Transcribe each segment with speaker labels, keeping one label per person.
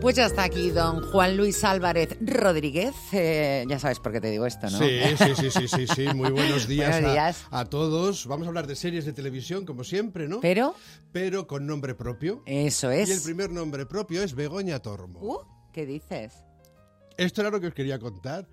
Speaker 1: Pues ya está aquí don Juan Luis Álvarez Rodríguez. Eh, ya sabes por qué te digo esto, ¿no?
Speaker 2: Sí, sí, sí, sí, sí, sí. Muy buenos días,
Speaker 1: Buenos
Speaker 2: a-
Speaker 1: días.
Speaker 2: A, todos. Vamos a hablar de series de televisión, como siempre, ¿no?
Speaker 1: Pero,
Speaker 2: Pero con nombre propio.
Speaker 1: eso
Speaker 2: Y el
Speaker 1: es.
Speaker 2: primer nombre propio es Begoña Tormo.
Speaker 1: Uh, ¿Qué dices?
Speaker 2: Esto era lo que os quería contar.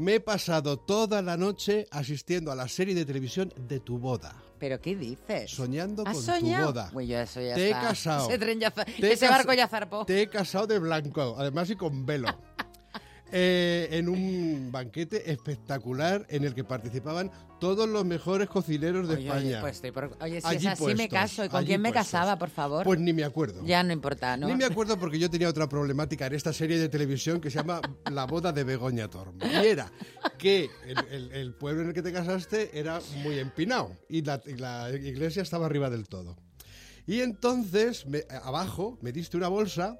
Speaker 2: Me he pasado toda la noche asistiendo a la serie de televisión de tu boda.
Speaker 1: ¿Pero qué dices?
Speaker 2: Soñando
Speaker 1: ¿Has
Speaker 2: con
Speaker 1: soñado?
Speaker 2: tu boda.
Speaker 1: Uy, yo eso ya
Speaker 2: Te he casado.
Speaker 1: Ese, tren ya ese barco ya zarpó.
Speaker 2: Te he casado de blanco, además y con velo. Eh, en un banquete espectacular en el que participaban todos los mejores cocineros de
Speaker 1: Oye,
Speaker 2: España.
Speaker 1: oye, pues estoy por- oye, si
Speaker 2: Allí
Speaker 1: es así me caso. ¿Y con quién me
Speaker 2: puestos.
Speaker 1: casaba, por favor?
Speaker 2: Pues ni me acuerdo.
Speaker 1: ya no importa, ¿no?
Speaker 2: Ni me acuerdo porque yo tenía otra problemática en esta serie de televisión que se llama La boda de Begoña Tormo. Y era que el, el- el pueblo en el que te casaste era muy empinado y la, y la iglesia estaba arriba del todo. Y entonces, me- abajo, me diste una bolsa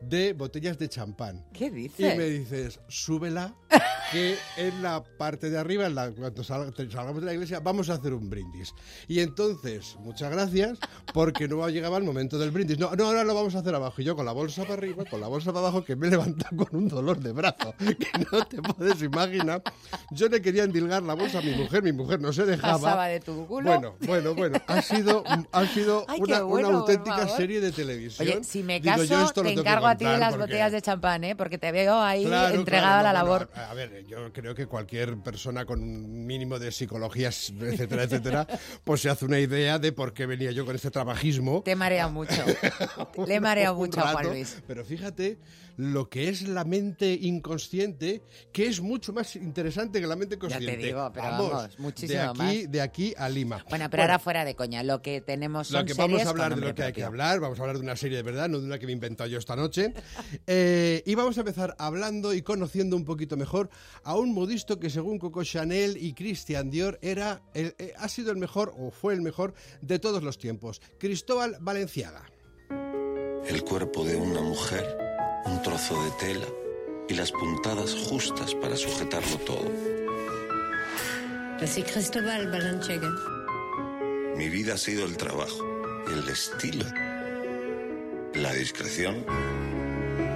Speaker 2: de botellas de champán.
Speaker 1: ¿Qué
Speaker 2: Y
Speaker 1: dices?
Speaker 2: me dices, súbela, que en la parte de arriba, en la- cuando sal- salgamos de la iglesia, vamos a hacer un brindis. Y entonces, muchas gracias, porque no llegaba el momento del brindis. No, no, ahora lo vamos a hacer abajo. Y yo con la bolsa para arriba, con la bolsa para abajo, que me he levantado con un dolor de brazo, que no te puedes imaginar. Yo le quería endilgar la bolsa a mi mujer, mi mujer no se dejaba.
Speaker 1: Pasaba de tu culo.
Speaker 2: Bueno, bueno, bueno, ha sido, ha sido
Speaker 1: Ay,
Speaker 2: una,
Speaker 1: bueno,
Speaker 2: una
Speaker 1: por
Speaker 2: auténtica serie de televisión.
Speaker 1: Oye, si me
Speaker 2: Digo,
Speaker 1: caso,
Speaker 2: esto lo
Speaker 1: te encargo a ti de las
Speaker 2: porque-
Speaker 1: botellas de champán, ¿eh? Porque te veo ahí
Speaker 2: Claro,
Speaker 1: entregada
Speaker 2: claro,
Speaker 1: a la labor.
Speaker 2: bueno, a ver, yo creo que cualquier persona con un mínimo de psicología, etcétera, etcétera, pues se hace una idea de por qué venía yo con este trabajismo.
Speaker 1: Te marea mucho. Le marea mucho a Juan Luis.
Speaker 2: Pero fíjate lo que es la mente inconsciente, que es mucho más interesante que la mente consciente.
Speaker 1: digo, pero vamos, muchísimo
Speaker 2: de aquí,
Speaker 1: más.
Speaker 2: de aquí a Lima.
Speaker 1: Bueno, pero ahora fuera de coña, lo que tenemos son
Speaker 2: Lo que vamos a hablar de lo que hay que hablar, vamos a hablar de una serie de verdad, no de una que me he inventado yo esta noche. Eh, y vamos a empezar hablando y conociendo un poquito mejor a un modisto que según Coco Chanel y Christian Dior era el- eh, ha sido el mejor o fue el mejor de todos los tiempos. Cristóbal Valenciaga.
Speaker 3: El cuerpo de una mujer, un trozo de tela y las puntadas justas para sujetarlo todo.
Speaker 4: Yo soy Cristóbal Balanchega.
Speaker 3: Mi vida ha sido el trabajo, el estilo, la discreción,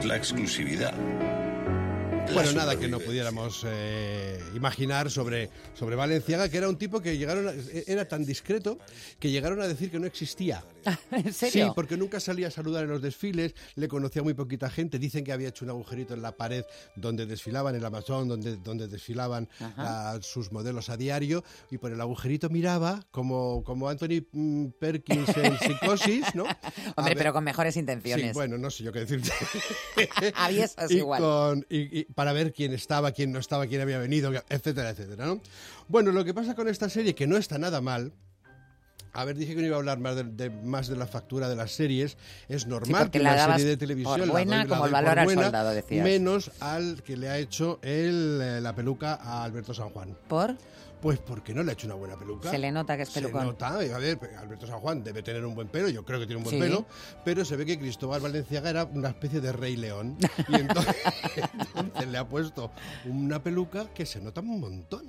Speaker 3: la exclusividad.
Speaker 2: Bueno, nada que no pudiéramos eh, imaginar sobre, sobre Valenciaga, que era un tipo que llegaron a- era tan discreto que llegaron a decir que no existía.
Speaker 1: ¿En serio?
Speaker 2: Sí, porque nunca salía a saludar en los desfiles, le conocía muy poquita gente. Dicen que había hecho un agujerito en la pared donde desfilaban, en la Amazon, donde, donde desfilaban a sus modelos a diario, y por el agujerito miraba como, como Anthony mm, Perkins en Psicosis, ¿no?
Speaker 1: Hombre,
Speaker 2: ver-
Speaker 1: pero con mejores
Speaker 2: Sí,
Speaker 1: intenciones.
Speaker 2: bueno, no sé yo qué decirte.
Speaker 1: Aviesas igual.
Speaker 2: con- y- y para ver quién estaba, quién no estaba, quién había venido, etcétera, etcétera, ¿no? Bueno, lo que pasa con esta serie, que no está nada mal, a ver, dije que no iba a hablar más de, de- más de la factura de las series. Es normal que
Speaker 1: la
Speaker 2: una serie de
Speaker 1: por
Speaker 2: televisión la
Speaker 1: buena
Speaker 2: doy- la
Speaker 1: como el valor al
Speaker 2: buena,
Speaker 1: soldado, decías.
Speaker 2: menos al que le ha hecho el, eh, la peluca a Alberto San Juan.
Speaker 1: ¿Por?
Speaker 2: Pues porque no le ha hecho una buena peluca.
Speaker 1: Se le nota que es
Speaker 2: Se
Speaker 1: pelucón.
Speaker 2: nota, y a ver, Alberto San Juan debe tener un buen pelo, yo creo que tiene un buen
Speaker 1: Sí.
Speaker 2: pelo, pero se ve que Cristóbal Valenciaga era una especie de rey león. Y entonces, entonces le ha puesto una peluca que se nota un montón.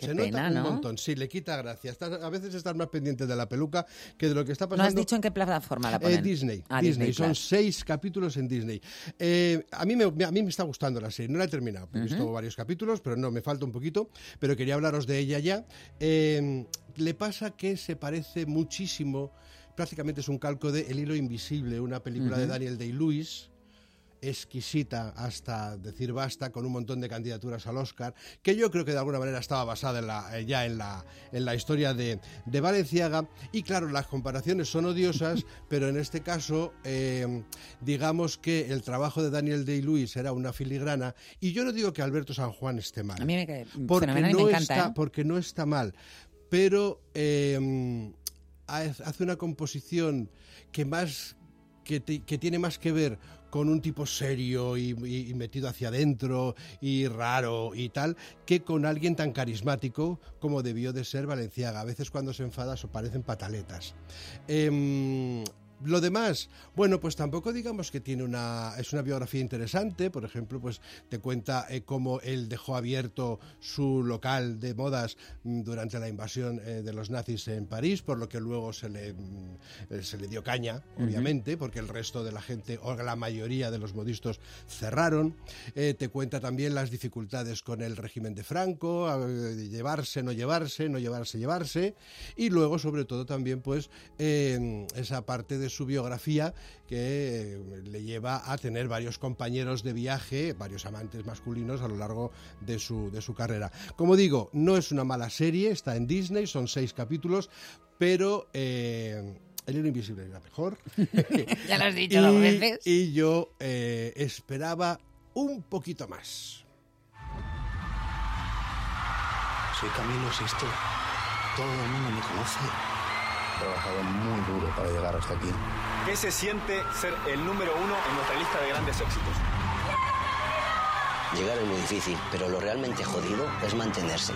Speaker 1: Qué
Speaker 2: se
Speaker 1: pena,
Speaker 2: nota un
Speaker 1: ¿no?
Speaker 2: montón, sí, le quita gracia. Estás- a veces estás más pendiente de la peluca que de lo que está
Speaker 1: ¿No
Speaker 2: pasando.
Speaker 1: has dicho en qué plataforma la
Speaker 2: Eh,
Speaker 1: ponen?
Speaker 2: Disney,
Speaker 1: Ah,
Speaker 2: Disney, son seis capítulos en Disney. Eh, a, mí me, a mí me está gustando la serie, no la he terminado, he visto varios capítulos, pero no, me falta un poquito, pero quería hablaros de ella ya. Eh, le pasa que se parece muchísimo, prácticamente es un calco de El hilo invisible, una película de Daniel Day-Lewis, exquisita hasta decir basta, con un montón de candidaturas al Oscar, que yo creo que de alguna manera estaba basada en la, eh, ya en la, en la historia de, de Valenciaga. Y claro, las comparaciones son odiosas, pero en este caso, eh, digamos que el trabajo de Daniel Day-Lewis era una filigrana, y yo no digo que Alberto San Juan esté mal.
Speaker 1: A mí me cae
Speaker 2: porque no
Speaker 1: me encanta,
Speaker 2: está,
Speaker 1: ¿eh?
Speaker 2: porque no está mal, pero eh, hace una composición que más que, te- que tiene más que ver con un tipo serio y, metido hacia adentro y raro y tal, que con alguien tan carismático como debió de ser Valenciaga. A veces cuando se enfada eso parecen pataletas. Em, Lo demás, bueno, pues tampoco digamos que tiene una es una biografía interesante, por ejemplo, pues te cuenta eh, cómo él dejó abierto su local de modas mm, durante la invasión eh, de los nazis en París, por lo que luego se le mm, eh, se le dio caña, obviamente, porque el resto de la gente o la mayoría de los modistos cerraron. Eh, te cuenta también las dificultades con el régimen de Franco, llevarse, no llevarse, no llevarse, llevarse, y luego sobre todo también pues esa parte de su biografía que eh, le lleva a tener varios compañeros de viaje, varios amantes masculinos a lo largo de su, de su carrera. Como digo, no es una mala serie, está en Disney, son seis capítulos, pero eh, El hilo invisible era mejor.
Speaker 1: Ya lo has dicho dos veces.
Speaker 2: y yo eh, esperaba un poquito más.
Speaker 5: Soy Camilo Sesto. Todo el mundo me conoce. Trabajado muy duro para llegar hasta aquí.
Speaker 6: ¿Qué se siente ser el número uno en nuestra lista de grandes éxitos?
Speaker 7: Llegar es muy difícil, pero lo realmente jodido es mantenerse.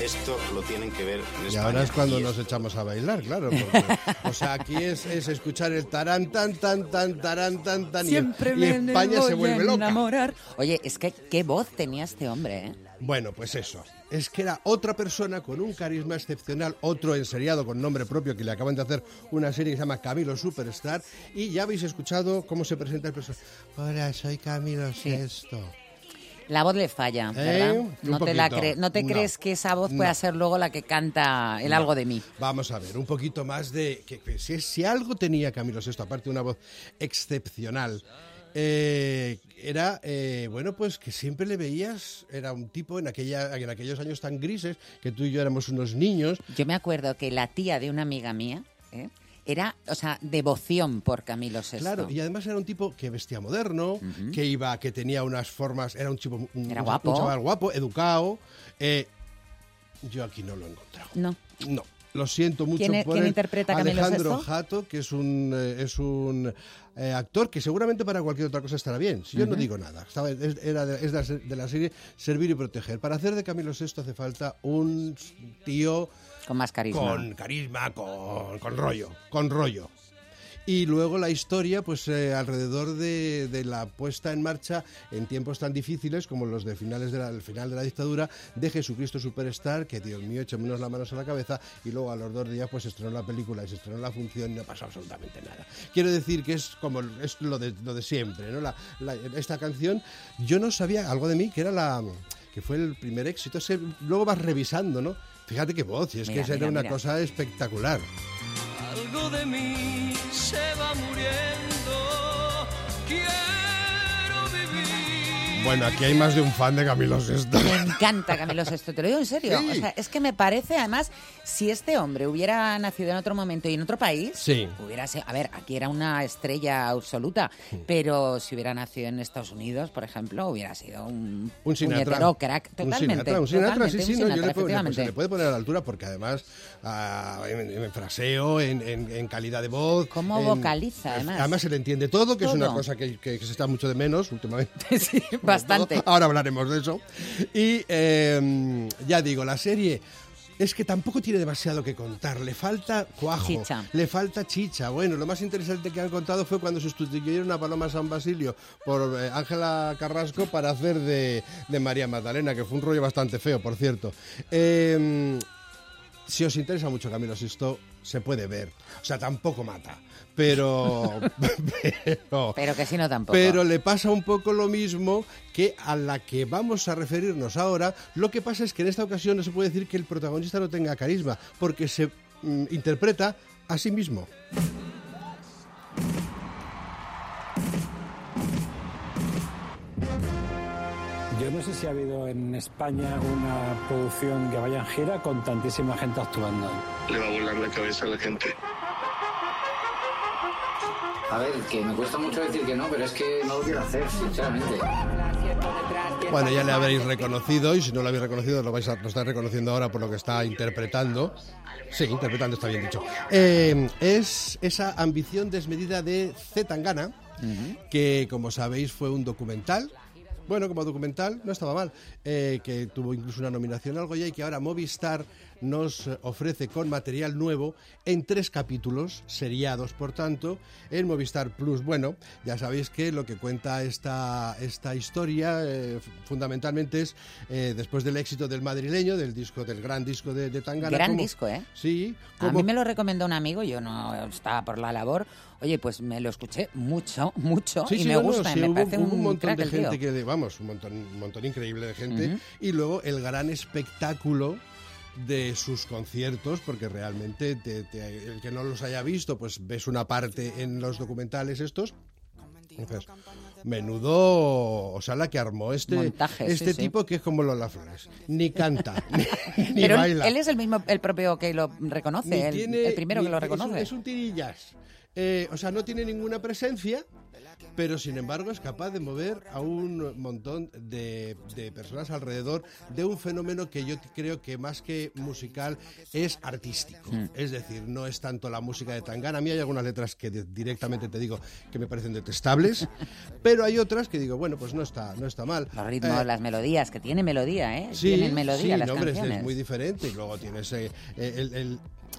Speaker 5: Esto lo tienen que ver en
Speaker 2: Y
Speaker 5: España.
Speaker 2: ahora es cuando
Speaker 5: y
Speaker 2: nos
Speaker 5: esto-
Speaker 2: echamos a bailar, claro. porque, o sea, aquí es, es escuchar el tarán, tan, tan, tan, tarán, tan, tan. y-
Speaker 1: Siempre
Speaker 2: y,
Speaker 1: me
Speaker 2: España se
Speaker 1: voy a
Speaker 2: vuelve loca.
Speaker 1: enamorar. Oye, es que qué voz tenía este hombre, ¿eh?
Speaker 2: Bueno, pues eso. Es que era otra persona con un carisma excepcional, otro enseriado con nombre propio que le acaban de hacer una serie que se llama Camilo Superstar. Y ya habéis escuchado cómo se presenta el personaje. Hola, soy Camilo Sesto.
Speaker 1: La voz le falla,
Speaker 2: ¿Eh?
Speaker 1: ¿verdad? No te, la cre- no te
Speaker 2: No.
Speaker 1: crees que esa voz pueda
Speaker 2: No.
Speaker 1: ser luego la que canta el algo de mí.
Speaker 2: Vamos a ver, un poquito más de... Que, que si, si algo tenía Camilo Sesto, aparte de una voz excepcional, eh, era, eh, bueno, pues que siempre le veías, era un tipo en, aquella, en aquellos años tan grises, que tú y yo éramos unos niños,
Speaker 1: Yo me acuerdo que la tía de una amiga mía ¿eh? era, o sea, devoción por Camilo VI.
Speaker 2: Claro, y además era un tipo que vestía moderno, que iba, que tenía unas formas, era un chico, un,
Speaker 1: Era
Speaker 2: un-
Speaker 1: guapo.
Speaker 2: un chaval guapo, educado. eh, yo aquí no lo he encontrado.
Speaker 1: No.
Speaker 2: No. Lo siento mucho
Speaker 1: ¿Quién e-
Speaker 2: por
Speaker 1: quién
Speaker 2: él.
Speaker 1: interpreta a Camilo
Speaker 2: Alejandro? Jato, que es un eh, es un eh, actor que seguramente para cualquier otra cosa estará bien. Si yo no digo nada, Estaba- es, era de, es de la se- de la serie Servir y Proteger. Para hacer de Camilo Sesto hace falta un tío
Speaker 1: Con más carisma.
Speaker 2: con carisma, con, con rollo, con rollo. Y luego la historia, pues eh, alrededor de, de la puesta en marcha en tiempos tan difíciles como los de finales de la, el final de la dictadura de Jesucristo Superstar, que Dios mío, echémonos las manos a la cabeza, y luego a los dos días pues se estrenó la película y se estrenó la función y no pasó absolutamente nada. Quiero decir que es como es lo de, lo de siempre, ¿no? La- la- esta canción, yo no sabía algo de mí, que era la que fue el primer éxito, ese- luego vas revisando, ¿no? Fíjate qué voz, y es
Speaker 1: Mira,
Speaker 2: que
Speaker 1: mira,
Speaker 2: era una
Speaker 1: mira.
Speaker 2: cosa espectacular.
Speaker 8: Algo de mí se va muriendo.
Speaker 2: Bueno, aquí hay más de un fan de Camilo Sesto.
Speaker 1: Me encanta Camilo VI, te lo digo en serio.
Speaker 2: Sí.
Speaker 1: O sea, es que me parece, además, si este hombre hubiera nacido en otro momento y en otro país,
Speaker 2: Sí.
Speaker 1: hubiera sido, a ver, aquí era una estrella absoluta, pero si hubiera nacido en Estados Unidos, por ejemplo, hubiera sido un,
Speaker 2: Un Sinatra.
Speaker 1: crack,
Speaker 2: Un
Speaker 1: totalmente.
Speaker 2: Sinatra, un Sinatra,
Speaker 1: totalmente,
Speaker 2: sí,
Speaker 1: un
Speaker 2: sí, no, yo le puedo- pues, se le puede poner a la altura porque además ah, en, en fraseo, en, en- en calidad de voz.
Speaker 1: Cómo vocaliza, además.
Speaker 2: Además se le entiende todo, que es una cosa que, que- que se está mucho de menos últimamente.
Speaker 1: Sí, bastante.
Speaker 2: Ahora hablaremos de eso. Y eh, ya digo, la serie es que tampoco tiene demasiado que contar. Le falta cuajo,
Speaker 1: Chicha.
Speaker 2: le falta chicha. Bueno, lo más interesante que han contado fue cuando sustituyeron a Paloma San Basilio por eh, Ángela Carrasco para hacer de, de María Magdalena, que fue un rollo bastante feo, por cierto. Eh, si os interesa mucho Camilo Sisto, se puede ver. O sea, tampoco mata. Pero. pero
Speaker 1: Pero que si no tampoco.
Speaker 2: pero le pasa un poco lo mismo que a la que vamos a referirnos ahora. Lo que pasa es que en esta ocasión no se puede decir que el protagonista no tenga carisma, porque se mm, interpreta a sí mismo.
Speaker 9: Si ha habido en España una producción que vaya en gira con tantísima gente actuando.
Speaker 3: Le va a volar la cabeza a la gente.
Speaker 10: A ver, que me cuesta mucho decir que no, pero es que no lo quiero hacer, sinceramente.
Speaker 2: Bueno, ya le habréis reconocido y si no lo habéis reconocido lo vais a lo estáis reconociendo ahora por lo que está interpretando. Sí, interpretando está bien dicho. Eh, es esa ambición desmedida de Z Tangana, que como sabéis fue un documental. Bueno, como documental no estaba mal, eh, que tuvo incluso una nominación algo ya y que ahora Movistar nos ofrece con material nuevo en tres capítulos, seriados por tanto, en Movistar Plus. Bueno, ya sabéis que lo que cuenta esta, esta historia eh, fundamentalmente es eh, después del éxito del madrileño, del disco, del gran disco de, de Tangana.
Speaker 1: Gran disco, ¿eh?
Speaker 2: Sí.
Speaker 1: A mí me lo recomendó un amigo, yo no estaba por la labor. Oye, pues me lo escuché mucho, mucho
Speaker 2: Sí,
Speaker 1: y
Speaker 2: sí,
Speaker 1: me
Speaker 2: no, no,
Speaker 1: gusta, y me
Speaker 2: hubo,
Speaker 1: parece
Speaker 2: hubo un
Speaker 1: un
Speaker 2: montón de
Speaker 1: tío.
Speaker 2: gente que, vamos, un montón, un montón increíble de gente.
Speaker 1: Ujú.
Speaker 2: Y luego el gran espectáculo de sus conciertos, porque realmente te- te- el que no los haya visto, pues ves una parte en los documentales estos. Entonces, menudo, o sea, la que armó este,
Speaker 1: Montaje, sí,
Speaker 2: este
Speaker 1: sí.
Speaker 2: tipo que es como Lola Flores. Ni canta, ni, ni
Speaker 1: Pero
Speaker 2: baila.
Speaker 1: él es el mismo, el propio que lo reconoce, el,
Speaker 2: tiene-
Speaker 1: el primero
Speaker 2: ni-
Speaker 1: que lo
Speaker 2: es un-
Speaker 1: reconoce.
Speaker 2: Es un, tirillas. Eh, o sea, no tiene ninguna presencia, pero sin embargo es capaz de mover a un montón de, de personas alrededor de un fenómeno que yo creo que más que musical es artístico.
Speaker 1: Mm.
Speaker 2: Es decir, no es tanto la música de Tangana. A mí hay algunas letras que directamente te digo que me parecen detestables, pero hay otras que digo, bueno, pues no está, no está mal.
Speaker 1: Los ritmos,
Speaker 2: Eh,
Speaker 1: las melodías, que tiene melodía, ¿eh?
Speaker 2: Sí,
Speaker 1: Tienen melodía
Speaker 2: sí,
Speaker 1: las
Speaker 2: no, hombre, es-
Speaker 1: canciones.
Speaker 2: es muy diferente. Y luego tienes eh, eh, el, el-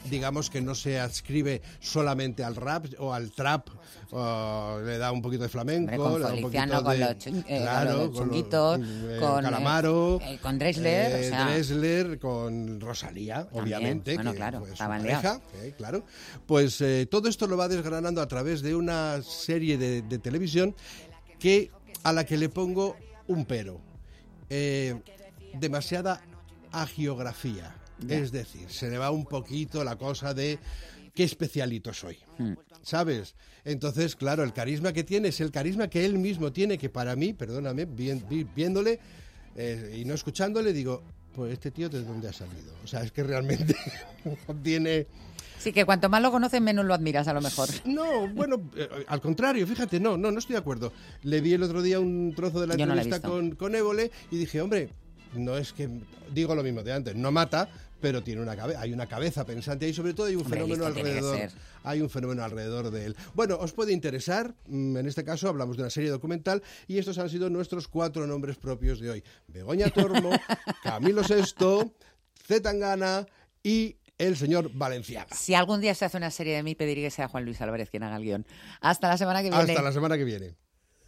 Speaker 2: digamos que no se adscribe solamente al rap o al trap, o le da un poquito de flamenco,
Speaker 1: Hombre, con
Speaker 2: le da un poquito
Speaker 1: con
Speaker 2: de-
Speaker 1: los chun- eh, con los
Speaker 2: con
Speaker 1: chunguitos, con,
Speaker 2: Calamaro,
Speaker 1: eh, con Dressler, o
Speaker 2: eh,
Speaker 1: sea.
Speaker 2: Dressler, con Rosalía, obviamente,
Speaker 1: bueno,
Speaker 2: que
Speaker 1: claro, estaban
Speaker 2: pareja, eh, claro. Pues eh, todo esto lo va desgranando a través de una serie de, de televisión que a la que le pongo un pero. Eh, demasiada agiografía. Es decir, se le va un poquito la cosa de qué especialito soy.
Speaker 1: Hmm.
Speaker 2: ¿Sabes? Entonces, claro, el carisma que tiene es el carisma que él mismo tiene, que para mí, perdóname, vi- vi- viéndole eh, y no escuchándole, digo, pues este tío de dónde ha salido. O sea, es que realmente tiene...
Speaker 1: Sí, que cuanto más lo conoces, menos lo admiras a lo mejor.
Speaker 2: No, bueno, eh, al contrario, fíjate, no, no, no estoy de acuerdo. Le vi el otro día un trozo de la
Speaker 1: Yo no la he
Speaker 2: entrevista con, con Évole y dije, hombre, no es que, digo lo mismo de antes, no mata, pero tiene una cabeza, hay una cabeza pensante ahí, sobre todo hay un
Speaker 1: Hombre,
Speaker 2: fenómeno alrededor. Hay un fenómeno alrededor de él. Bueno, os puede interesar, mm, en este caso hablamos de una serie documental y estos han sido nuestros cuatro nombres propios de hoy. Begoña Tormo, Camilo Sesto, Zetangana y el señor Valenciaga.
Speaker 1: Si algún día se hace una serie de mí, pediría que sea Juan Luis Álvarez quien haga el guion. Hasta la semana que viene.
Speaker 2: Hasta la semana que viene.